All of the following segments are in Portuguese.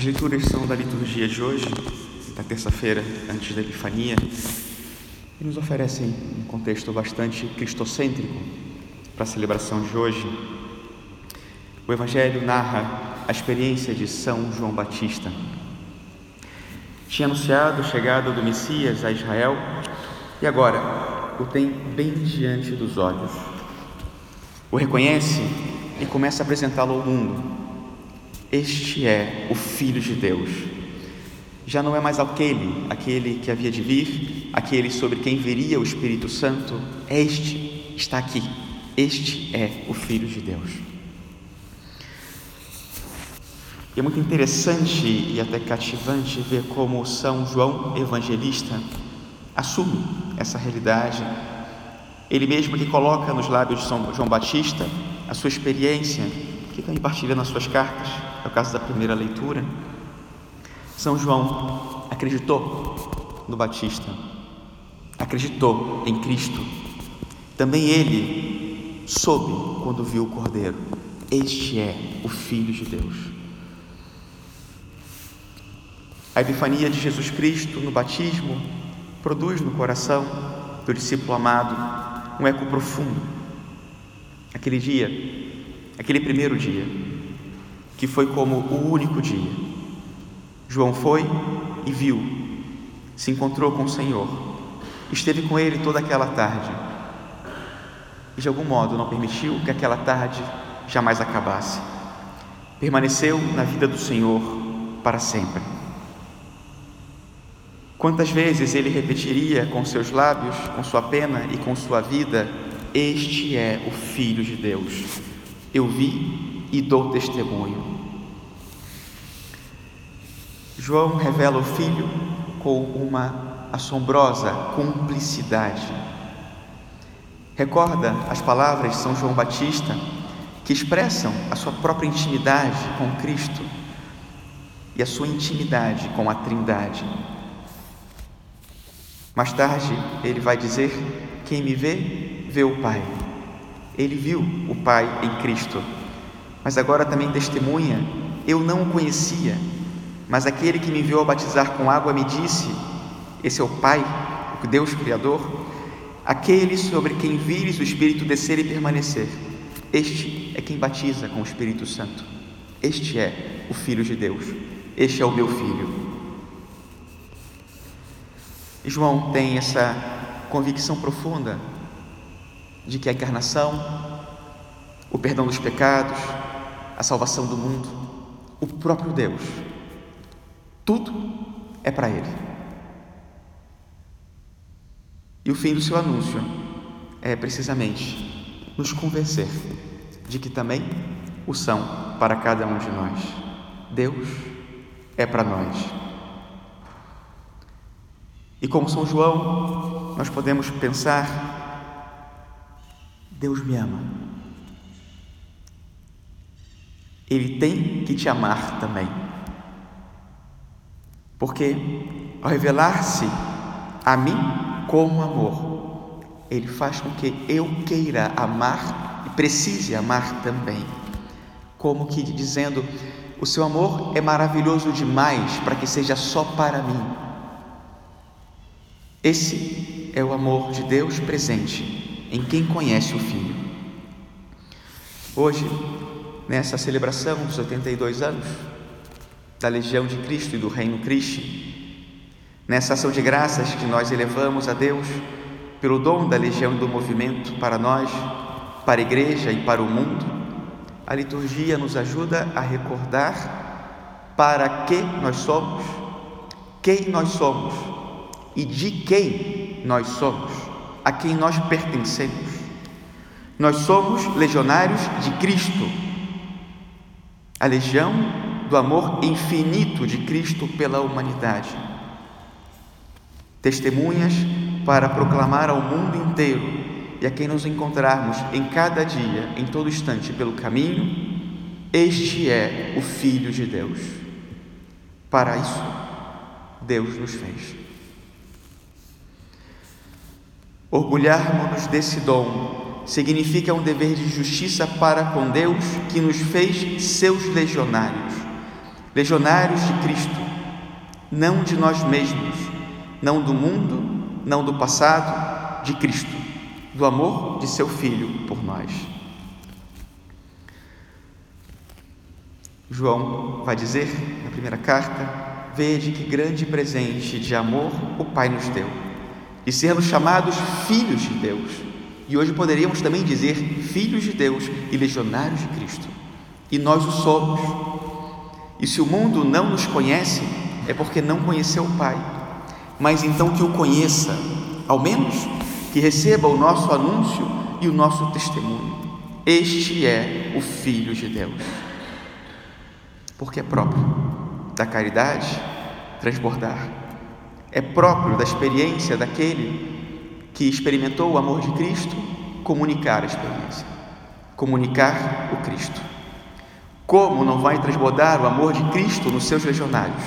As leituras são da liturgia de hoje, da terça-feira antes da Epifania, e nos oferecem um contexto bastante cristocêntrico para a celebração de hoje. O Evangelho narra a experiência de São João Batista. Tinha anunciado a chegada do Messias a Israel e agora o tem bem diante dos olhos. O reconhece e começa a apresentá-lo ao mundo este é o Filho de Deus. Já não é mais aquele, aquele que havia de vir, aquele sobre quem viria o Espírito Santo. Este está aqui. Este é o Filho de Deus. E é muito interessante e até cativante ver como São João Evangelista assume essa realidade. Ele mesmo que coloca nos lábios de São João Batista a sua experiência, que também partilha nas suas cartas é o caso da primeira leitura. São João acreditou no Batista, acreditou em Cristo. Também ele soube quando viu o Cordeiro: Este é o Filho de Deus. A epifania de Jesus Cristo no batismo produz no coração do discípulo amado um eco profundo. Aquele dia, aquele primeiro dia, que foi como o único dia. João foi e viu, se encontrou com o Senhor, esteve com ele toda aquela tarde e de algum modo não permitiu que aquela tarde jamais acabasse. Permaneceu na vida do Senhor para sempre. Quantas vezes ele repetiria com seus lábios, com sua pena e com sua vida: Este é o Filho de Deus. Eu vi e dou testemunho. João revela o Filho com uma assombrosa cumplicidade. Recorda as palavras de São João Batista que expressam a sua própria intimidade com Cristo e a sua intimidade com a Trindade. Mais tarde, ele vai dizer: Quem me vê, vê o Pai. Ele viu o Pai em Cristo mas agora também testemunha: Eu não o conhecia, mas aquele que me enviou a batizar com água me disse: Esse é o Pai, o Deus Criador, aquele sobre quem vires o Espírito descer e permanecer. Este é quem batiza com o Espírito Santo. Este é o Filho de Deus. Este é o meu filho. E João tem essa convicção profunda de que a encarnação, o perdão dos pecados, a salvação do mundo, o próprio Deus. Tudo é para Ele. E o fim do seu anúncio é precisamente nos convencer de que também o são para cada um de nós. Deus é para nós. E como São João, nós podemos pensar: Deus me ama. Ele tem que te amar também. Porque ao revelar-se a mim como amor, ele faz com que eu queira amar e precise amar também. Como que dizendo: o seu amor é maravilhoso demais para que seja só para mim. Esse é o amor de Deus presente em quem conhece o Filho. Hoje, nessa celebração dos 82 anos da Legião de Cristo e do Reino Cristo, nessa ação de graças que nós elevamos a Deus pelo dom da Legião e do movimento para nós, para a Igreja e para o mundo, a liturgia nos ajuda a recordar para que nós somos, quem nós somos e de quem nós somos, a quem nós pertencemos. Nós somos legionários de Cristo a legião do amor infinito de Cristo pela humanidade. Testemunhas para proclamar ao mundo inteiro e a quem nos encontrarmos em cada dia, em todo instante pelo caminho, este é o Filho de Deus. Para isso, Deus nos fez. Orgulharmos-nos desse dom significa um dever de justiça para com Deus que nos fez seus legionários. legionários de Cristo, não de nós mesmos, não do mundo, não do passado, de Cristo, do amor de seu Filho por nós. João vai dizer na primeira carta: Vede que grande presente de amor o Pai nos deu, e sermos chamados filhos de Deus. E hoje poderíamos também dizer filhos de Deus e legionários de Cristo. E nós o somos. E se o mundo não nos conhece, é porque não conheceu o Pai. Mas então que o conheça, ao menos que receba o nosso anúncio e o nosso testemunho. Este é o Filho de Deus porque é próprio da caridade transbordar, é próprio da experiência daquele que experimentou o amor de Cristo comunicar a experiência, comunicar o Cristo. Como não vai transbordar o amor de Cristo nos seus legionários?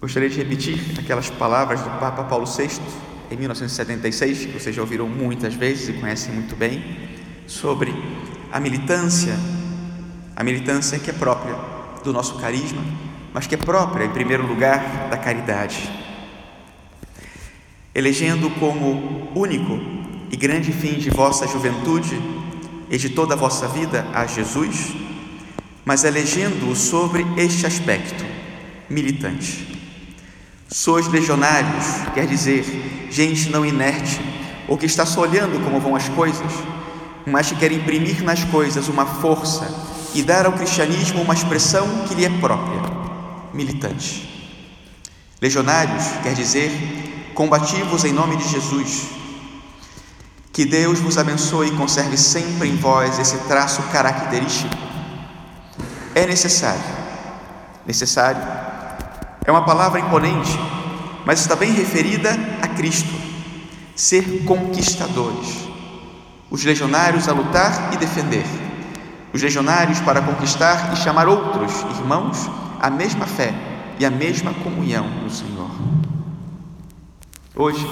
Gostaria de repetir aquelas palavras do Papa Paulo VI em 1976, que vocês já ouviram muitas vezes e conhecem muito bem, sobre a militância a militância que é própria do nosso carisma, mas que é própria, em primeiro lugar, da caridade. Elegendo como único e grande fim de vossa juventude e de toda a vossa vida a Jesus, mas elegendo-o sobre este aspecto militante. Sois legionários, quer dizer, gente não inerte, ou que está só olhando como vão as coisas, mas que quer imprimir nas coisas uma força e dar ao cristianismo uma expressão que lhe é própria, militante. Legionários quer dizer combativos em nome de Jesus. Que Deus vos abençoe e conserve sempre em vós esse traço característico. É necessário, necessário, é uma palavra imponente, mas está bem referida a Cristo. Ser conquistadores, os legionários a lutar e defender os legionários para conquistar e chamar outros irmãos à mesma fé e à mesma comunhão no Senhor. Hoje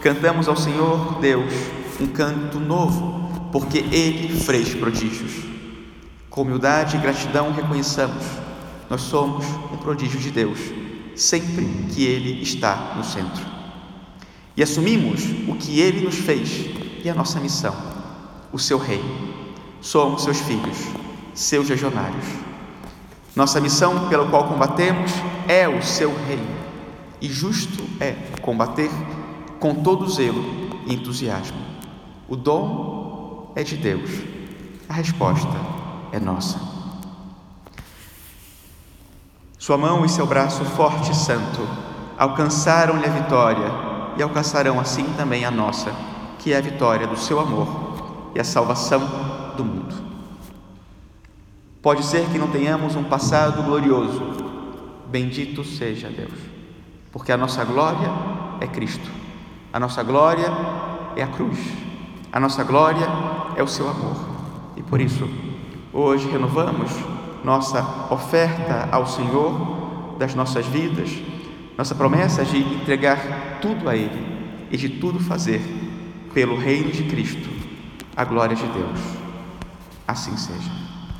cantamos ao Senhor Deus um canto novo, porque Ele fez prodígios. Com humildade e gratidão reconheçamos, nós somos um prodígio de Deus, sempre que Ele está no centro. E assumimos o que Ele nos fez e a nossa missão, o seu reino somos seus filhos, seus legionários. Nossa missão pela qual combatemos é o seu reino, e justo é combater com todo zelo e entusiasmo. O dom é de Deus, a resposta é nossa. Sua mão e seu braço forte e santo alcançaram-lhe a vitória e alcançarão assim também a nossa, que é a vitória do seu amor e a salvação do mundo. Pode ser que não tenhamos um passado glorioso, bendito seja Deus, porque a nossa glória é Cristo, a nossa glória é a cruz, a nossa glória é o seu amor, e por isso, hoje renovamos nossa oferta ao Senhor das nossas vidas, nossa promessa de entregar tudo a Ele e de tudo fazer pelo reino de Cristo, a glória de Deus. Assim seja.